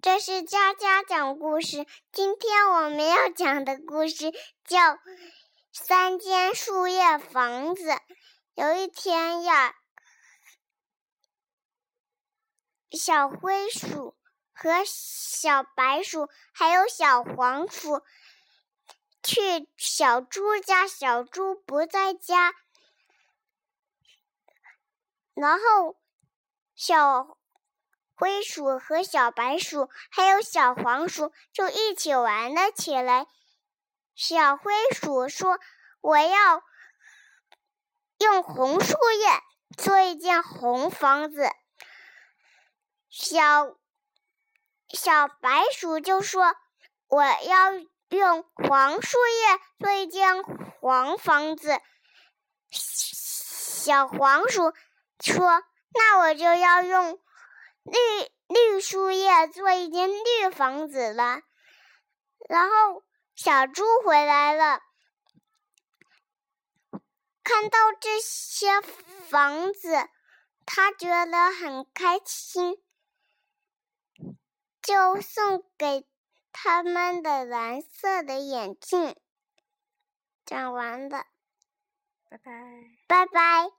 这是佳佳讲故事。今天我们要讲的故事叫《三间树叶房子》。有一天呀，小灰鼠和小白鼠还有小黄鼠去小猪家，小猪不在家，然后小。灰鼠和小白鼠还有小黄鼠就一起玩了起来。小灰鼠说：“我要用红树叶做一间红房子。”小小白鼠就说：“我要用黄树叶做一间黄房子。”小黄鼠说：“那我就要用。”绿绿树叶做一间绿房子了，然后小猪回来了，看到这些房子，他觉得很开心，就送给他们的蓝色的眼镜。讲完了，拜拜，拜拜。